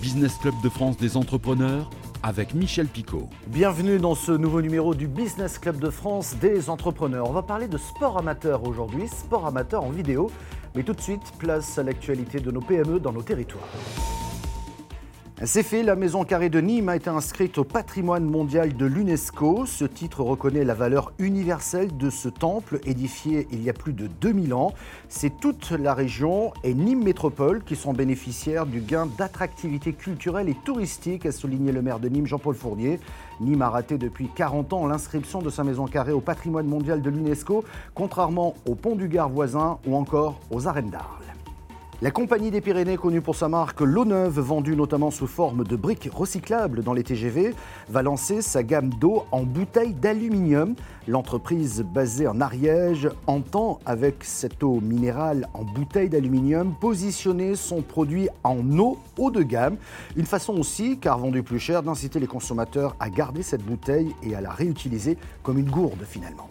Business Club de France des entrepreneurs avec Michel Picot. Bienvenue dans ce nouveau numéro du Business Club de France des entrepreneurs. On va parler de sport amateur aujourd'hui, sport amateur en vidéo. Mais tout de suite, place à l'actualité de nos PME dans nos territoires. C'est fait, la Maison Carrée de Nîmes a été inscrite au patrimoine mondial de l'UNESCO. Ce titre reconnaît la valeur universelle de ce temple édifié il y a plus de 2000 ans. C'est toute la région et Nîmes Métropole qui sont bénéficiaires du gain d'attractivité culturelle et touristique, a souligné le maire de Nîmes, Jean-Paul Fournier. Nîmes a raté depuis 40 ans l'inscription de sa maison carrée au patrimoine mondial de l'UNESCO, contrairement au pont du Gard voisin ou encore aux arènes d'Arles. La compagnie des Pyrénées, connue pour sa marque L'eau neuve, vendue notamment sous forme de briques recyclables dans les TGV, va lancer sa gamme d'eau en bouteilles d'aluminium. L'entreprise basée en Ariège entend, avec cette eau minérale en bouteille d'aluminium, positionner son produit en eau haut de gamme. Une façon aussi, car vendue plus cher, d'inciter les consommateurs à garder cette bouteille et à la réutiliser comme une gourde finalement.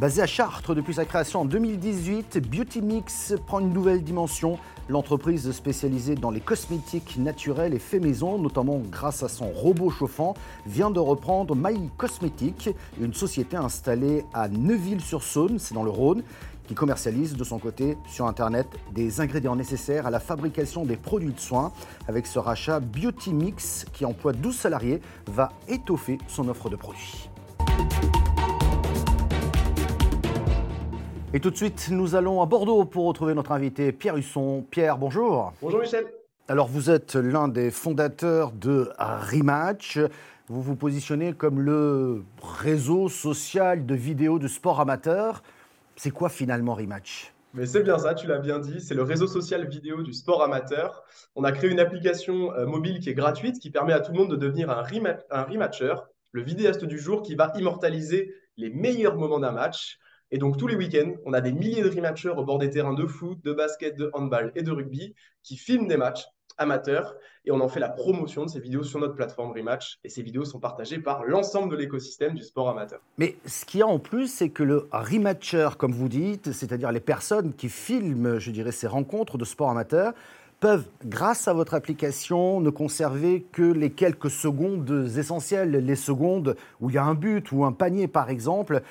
Basée à Chartres depuis sa création en 2018, Beauty Mix prend une nouvelle dimension. L'entreprise spécialisée dans les cosmétiques naturels et faits maison, notamment grâce à son robot chauffant, vient de reprendre My Cosmétique, une société installée à Neuville-sur-Saône, c'est dans le Rhône, qui commercialise de son côté sur Internet des ingrédients nécessaires à la fabrication des produits de soins. Avec ce rachat, Beauty Mix, qui emploie 12 salariés, va étoffer son offre de produits. Et tout de suite, nous allons à Bordeaux pour retrouver notre invité Pierre Husson. Pierre, bonjour. Bonjour Michel. Alors vous êtes l'un des fondateurs de Rematch. Vous vous positionnez comme le réseau social de vidéos de sport amateur. C'est quoi finalement Rematch? Mais c'est bien ça, tu l'as bien dit, c'est le réseau social vidéo du sport amateur. On a créé une application euh, mobile qui est gratuite, qui permet à tout le monde de devenir un, un rematcher, le vidéaste du jour qui va immortaliser les meilleurs moments d'un match. Et donc tous les week-ends, on a des milliers de rematchers au bord des terrains de foot, de basket, de handball et de rugby qui filment des matchs amateurs et on en fait la promotion de ces vidéos sur notre plateforme Rematch et ces vidéos sont partagées par l'ensemble de l'écosystème du sport amateur. Mais ce qu'il y a en plus, c'est que le rematcher, comme vous dites, c'est-à-dire les personnes qui filment, je dirais, ces rencontres de sport amateur, peuvent, grâce à votre application, ne conserver que les quelques secondes essentielles, les secondes où il y a un but ou un panier par exemple.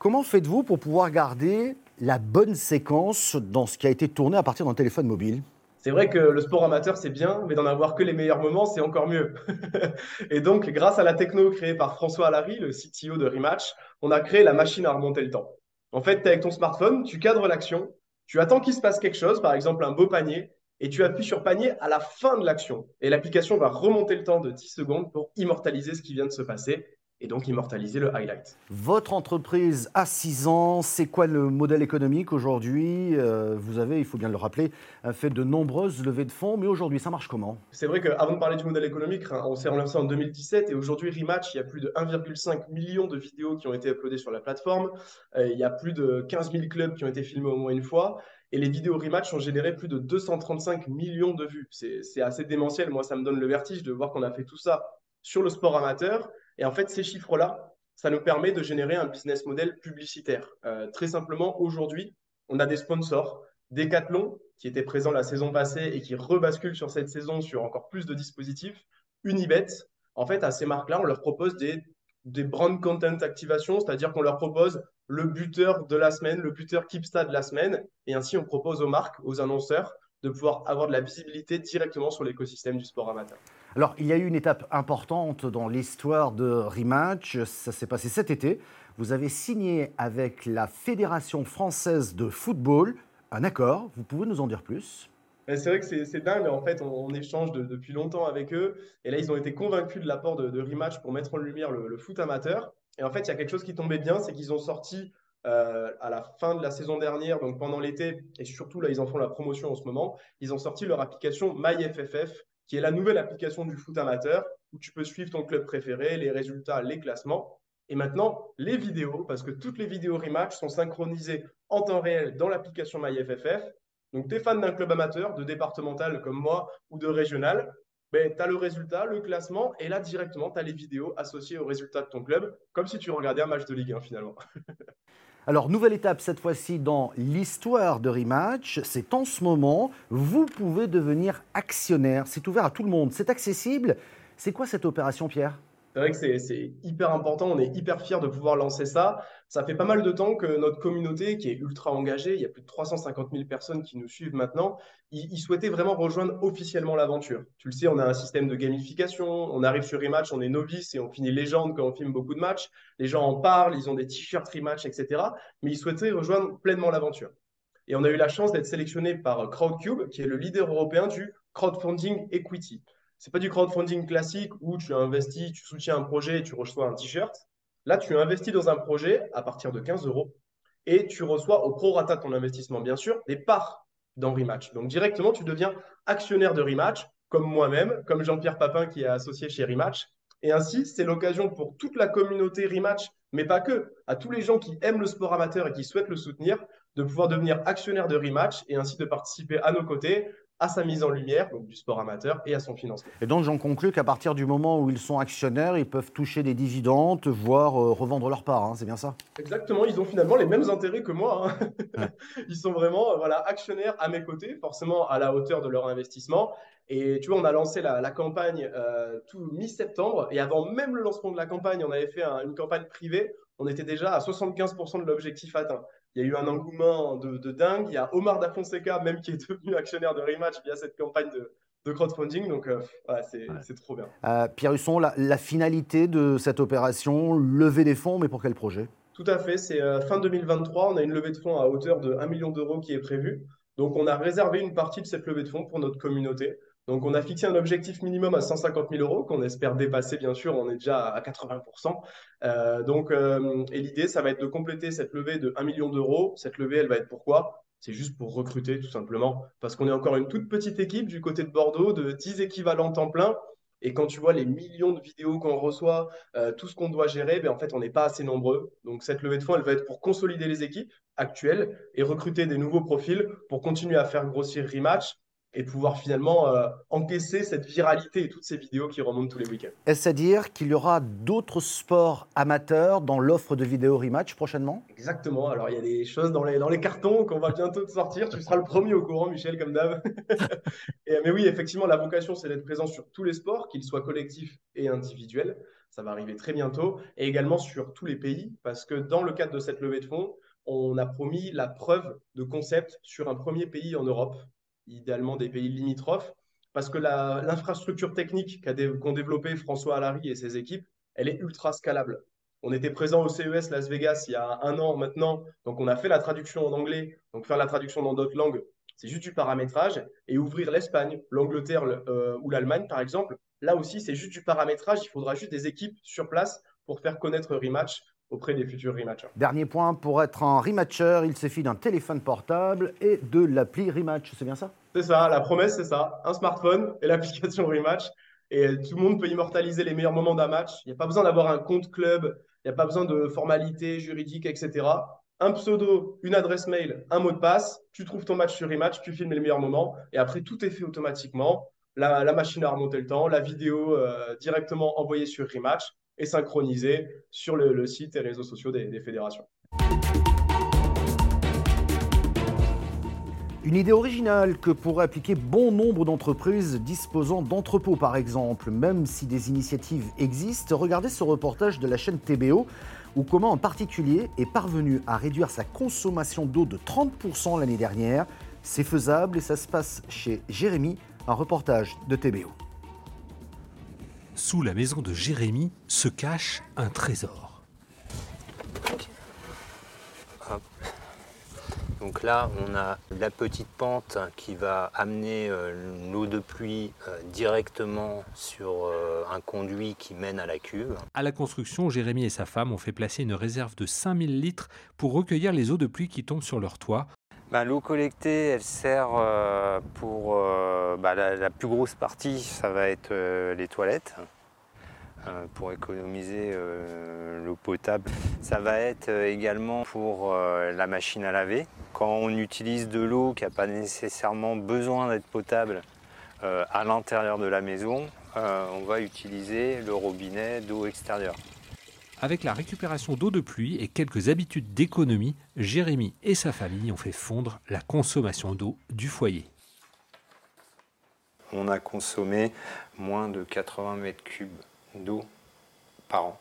Comment faites-vous pour pouvoir garder la bonne séquence dans ce qui a été tourné à partir d'un téléphone mobile? C'est vrai que le sport amateur, c'est bien, mais d'en avoir que les meilleurs moments, c'est encore mieux. et donc, grâce à la techno créée par François Allary, le CTO de Rematch, on a créé la machine à remonter le temps. En fait, avec ton smartphone, tu cadres l'action, tu attends qu'il se passe quelque chose, par exemple un beau panier, et tu appuies sur panier à la fin de l'action. Et l'application va remonter le temps de 10 secondes pour immortaliser ce qui vient de se passer et donc immortaliser le highlight. Votre entreprise a 6 ans, c'est quoi le modèle économique aujourd'hui? Euh, Vous avez, il faut bien le rappeler, fait de nombreuses levées de fonds, mais aujourd'hui, ça marche comment? C'est vrai qu'avant de parler du modèle économique, hein, on s'est relancé en 2017 et aujourd'hui, Rematch, il y a plus de 1,5 million de vidéos qui ont été uploadées sur la plateforme, euh, il y a plus de 15 000 clubs qui ont été filmés au moins une fois. Et les vidéos rematch ont généré plus de 235 millions de vues. C'est assez démentiel. Moi, ça me donne le vertige de voir qu'on a fait tout ça sur le sport amateur et en fait, ces chiffres-là, ça nous permet de générer un business model publicitaire. Euh, très simplement, aujourd'hui, on a des sponsors. Decathlon, qui était présent la saison passée et qui rebascule sur cette saison sur encore plus de dispositifs. Unibet, en fait, à ces marques-là, on leur propose des, brand content activation, c'est-à-dire qu'on leur propose le buteur de la semaine, le buteur Keepsta de la semaine. Et ainsi, on propose aux marques, aux annonceurs, de pouvoir avoir de la visibilité directement sur l'écosystème du sport amateur. Alors, il y a eu une étape importante dans l'histoire de Rematch. Ça s'est passé cet été. Vous avez signé avec la Fédération française de football un accord. Vous pouvez nous en dire plus? C'est vrai que c'est dingue. En fait, on, échange depuis longtemps avec eux. Et là, ils ont été convaincus de l'apport de, Rematch pour mettre en lumière le, foot amateur. Et en fait, il y a quelque chose qui tombait bien, c'est qu'ils ont sorti euh, à la fin de la saison dernière, donc pendant l'été, et surtout là, ils en font la promotion en ce moment, ils ont sorti leur application MyFFF, qui est la nouvelle application du foot amateur, où tu peux suivre ton club préféré, les résultats, les classements. Et maintenant, les vidéos, parce que toutes les vidéos rematch sont synchronisées en temps réel dans l'application MyFFF. Donc, tu es fan d'un club amateur, de départemental comme moi ou de régional, ben, tu as le résultat, le classement, et là, directement, tu as les vidéos associées au résultat de ton club, comme si tu regardais un match de Ligue 1 finalement. Alors, nouvelle étape cette fois-ci dans l'histoire de Rematch. C'est en ce moment, vous pouvez devenir actionnaire. C'est ouvert à tout le monde. C'est accessible. C'est quoi cette opération, Pierre? C'est vrai que c'est hyper important, on est hyper fiers de pouvoir lancer ça. Ça fait pas mal de temps que notre communauté, qui est ultra engagée, il y a plus de 350 000 personnes qui nous suivent maintenant, ils, souhaitaient vraiment rejoindre officiellement l'aventure. Tu le sais, on a un système de gamification, on arrive sur Rematch, on est novice et on finit légende quand on filme beaucoup de matchs. Les gens en parlent, ils ont des t-shirts Rematch, etc. Mais ils souhaitaient rejoindre pleinement l'aventure. Et on a eu la chance d'être sélectionné par Crowdcube, qui est le leader européen du crowdfunding equity c'est pas du crowdfunding classique où tu investis, tu soutiens un projet et tu reçois un t-shirt. Là, tu investis dans un projet à partir de 15 euros et tu reçois au prorata de ton investissement, bien sûr, des parts dans Rematch. Donc directement, tu deviens actionnaire de Rematch, comme moi-même, comme Jean-Pierre Papin qui est associé chez Rematch. Et ainsi, c'est l'occasion pour toute la communauté Rematch, mais pas que, à tous les gens qui aiment le sport amateur et qui souhaitent le soutenir, de pouvoir devenir actionnaire de Rematch et ainsi de participer à nos côtés à sa mise en lumière, donc du sport amateur, et à son financement. Et donc j'en conclus qu'à partir du moment où ils sont actionnaires, ils peuvent toucher des dividendes, voire euh, revendre leur part, hein, c'est bien ça? Exactement, ils ont finalement les mêmes intérêts que moi. Hein. ils sont vraiment euh, voilà, actionnaires à mes côtés, forcément à la hauteur de leur investissement. Et tu vois, on a lancé la, campagne euh, tout mi-septembre, et avant même le lancement de la campagne, on avait fait une campagne privée, on était déjà à 75% de l'objectif atteint il y a eu un engouement de, dingue. Il y a Omar Da Fonseca même qui est devenu actionnaire de Rematch via cette campagne de, crowdfunding. Donc, euh, c'est trop bien. Euh, Pierre Husson, la, finalité de cette opération, lever des fonds, mais pour quel projet? Tout à fait. C'est euh, fin 2023. On a une levée de fonds à hauteur de 1 million d'euros qui est prévue. Donc, on a réservé une partie de cette levée de fonds pour notre communauté. Donc, on a fixé un objectif minimum à 150 000 euros qu'on espère dépasser, bien sûr. On est déjà à 80 euh, Donc, euh, et l'idée, ça va être de compléter cette levée de 1 million d'euros. Cette levée, elle va être pourquoi? C'est juste pour recruter, tout simplement. Parce qu'on est encore une toute petite équipe du côté de Bordeaux de 10 équivalents temps plein. Et quand tu vois les millions de vidéos qu'on reçoit, euh, tout ce qu'on doit gérer, ben en fait, on n'est pas assez nombreux. Donc, cette levée de fonds, elle va être pour consolider les équipes actuelles et recruter des nouveaux profils pour continuer à faire grossir Rematch et pouvoir finalement euh, encaisser cette viralité et toutes ces vidéos qui remontent tous les week-ends. Est-ce à dire qu'il y aura d'autres sports amateurs dans l'offre de vidéos rematch prochainement? Exactement. Alors, il y a des choses dans les, dans les cartons qu'on va bientôt te sortir. Tu seras le premier au courant, Michel, comme d'hab. mais oui, effectivement, la vocation, c'est d'être présent sur tous les sports, qu'ils soient collectifs et individuels. Ça va arriver très bientôt. Et également sur tous les pays, parce que dans le cadre de cette levée de fonds, on a promis la preuve de concept sur un premier pays en Europe idéalement des pays limitrophes, parce que l'infrastructure technique qu'ont développé François Allary et ses équipes, elle est ultra scalable. On était présent au CES Las Vegas il y a un an maintenant, donc on a fait la traduction en anglais, donc faire la traduction dans d'autres langues, c'est juste du paramétrage, et ouvrir l'Espagne, l'Angleterre euh, ou l'Allemagne par exemple, là aussi c'est juste du paramétrage, il faudra juste des équipes sur place pour faire connaître Rematch auprès des futurs rematchers. Dernier point, pour être un rematcher, il suffit d'un téléphone portable et de l'appli Rematch, c'est bien ça? C'est ça, la promesse c'est ça, un smartphone et l'application Rematch. Et tout le monde peut immortaliser les meilleurs moments d'un match. Il n'y a pas besoin d'avoir un compte club, il n'y a pas besoin de formalités juridiques, etc. Un pseudo, une adresse mail, un mot de passe, tu trouves ton match sur Rematch, tu filmes les meilleurs moments et après tout est fait automatiquement. La, machine a remonté le temps, la vidéo euh, directement envoyée sur Rematch et synchronisé sur le, site et réseaux sociaux des, fédérations. Une idée originale que pourrait appliquer bon nombre d'entreprises disposant d'entrepôts par exemple, même si des initiatives existent. Regardez ce reportage de la chaîne TBO où comment en particulier est parvenu à réduire sa consommation d'eau de 30% l'année dernière. C'est faisable et ça se passe chez Jérémy, un reportage de TBO. Sous la maison de Jérémy se cache un trésor. Donc là, on a la petite pente qui va amener euh, l'eau de pluie euh, directement sur euh, un conduit qui mène à la cuve. À la construction, Jérémy et sa femme ont fait placer une réserve de 5000 litres pour recueillir les eaux de pluie qui tombent sur leur toit. Ben, l'eau collectée, elle sert pour bah, la, plus grosse partie, ça va être les toilettes. Euh, pour économiser euh, l'eau potable. Ça va être euh, également pour la machine à laver. Quand on utilise de l'eau qui n'a pas nécessairement besoin d'être potable à l'intérieur de la maison, on va utiliser le robinet d'eau extérieure. Avec la récupération d'eau de pluie et quelques habitudes d'économie, Jérémy et sa famille ont fait fondre la consommation d'eau du foyer. On a consommé moins de 80 mètres cubes d'eau par an.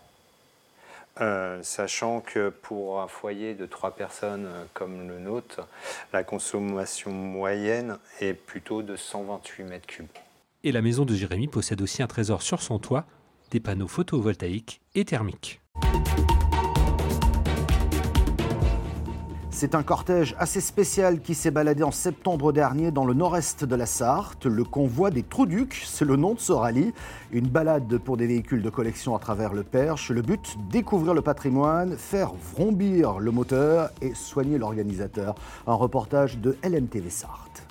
Euh, sachant que pour un foyer de trois personnes euh, comme le nôtre, la consommation moyenne est plutôt de 128 mètres cubes. Et la maison de Jérémy possède aussi un trésor sur son toit, des panneaux photovoltaïques et thermiques. C'est un cortège assez spécial qui s'est baladé en septembre dernier dans le nord-est de la Sarthe. Le convoi des Trouducs, c'est le nom de ce rallye. Une balade pour des véhicules de collection à travers le Perche. Le but, découvrir le patrimoine, faire vrombir le moteur et soigner l'organisateur. Un reportage de LMTV Sarthe.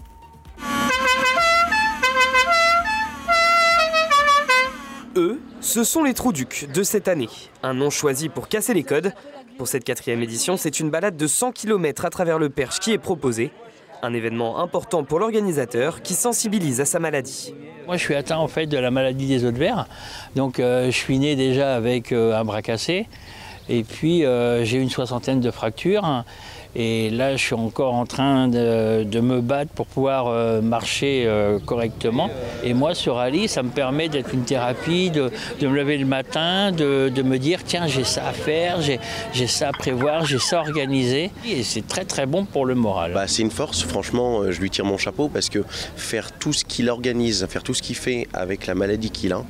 Ce sont les Trouducs de cette année. Un nom choisi pour casser les codes pour cette quatrième édition, c'est une balade de 100 km à travers le Perche qui est proposée. Un événement important pour l'organisateur qui sensibilise à sa maladie. Moi, je suis atteint de la maladie des os de verre. Donc, euh, je suis né déjà avec euh, un bras cassé. Et puis, euh, j'ai une soixantaine de fractures. Et là, je suis encore en train de, me battre pour pouvoir euh, marcher euh, correctement. Et moi, ce rallye, ça me permet d'être une thérapie, de, me lever le matin, de, me dire, tiens, j'ai ça à faire, j'ai ça à prévoir, j'ai ça à organiser. Et c'est très, très bon pour le moral. Bah, c'est une force, franchement, euh, je lui tire mon chapeau parce que faire tout ce qu'il organise, faire tout ce qu'il fait avec la maladie qu'il a,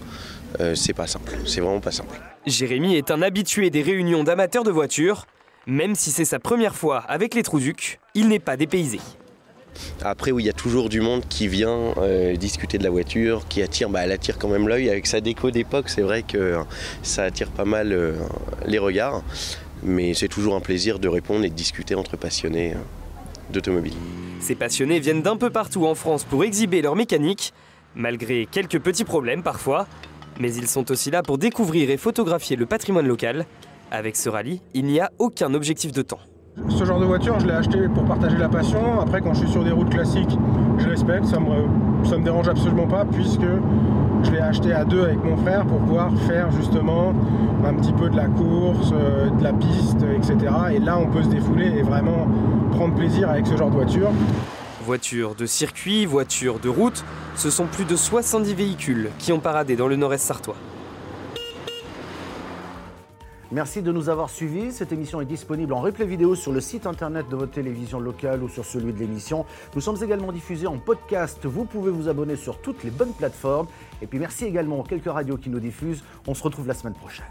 c'est pas simple. C'est vraiment pas simple. Jérémy est un habitué des réunions d'amateurs de voitures. Même si c'est sa première fois avec les Trouducs, il n'est pas dépaysé. Après, oui, il y a toujours du monde qui vient euh, discuter de la voiture, qui attire, bah, elle attire quand même l'œil. Avec sa déco d'époque, c'est vrai que ça attire pas mal euh, les regards. Mais c'est toujours un plaisir de répondre et de discuter entre passionnés euh, d'automobile. Ces passionnés viennent d'un peu partout en France pour exhiber leur mécanique, malgré quelques petits problèmes parfois. Mais ils sont aussi là pour découvrir et photographier le patrimoine local avec ce rallye, il n'y a aucun objectif de temps. Ce genre de voiture, je l'ai acheté pour partager la passion. Après, quand je suis sur des routes classiques, je respecte, ça me, me dérange absolument pas puisque je l'ai acheté à deux avec mon frère pour pouvoir faire justement un petit peu de la course, euh, de la piste, etc. Et là, on peut se défouler et vraiment prendre plaisir avec ce genre de voiture. Voiture de circuit, voiture de route, ce sont plus de 70 véhicules qui ont paradé dans le nord-est sartois. Merci de nous avoir suivis. Cette émission est disponible en replay vidéo sur le site internet de votre télévision locale ou sur celui de l'émission. Nous sommes également diffusés en podcast. Vous pouvez vous abonner sur toutes les bonnes plateformes. Et puis merci également aux quelques radios qui nous diffusent. On se retrouve la semaine prochaine.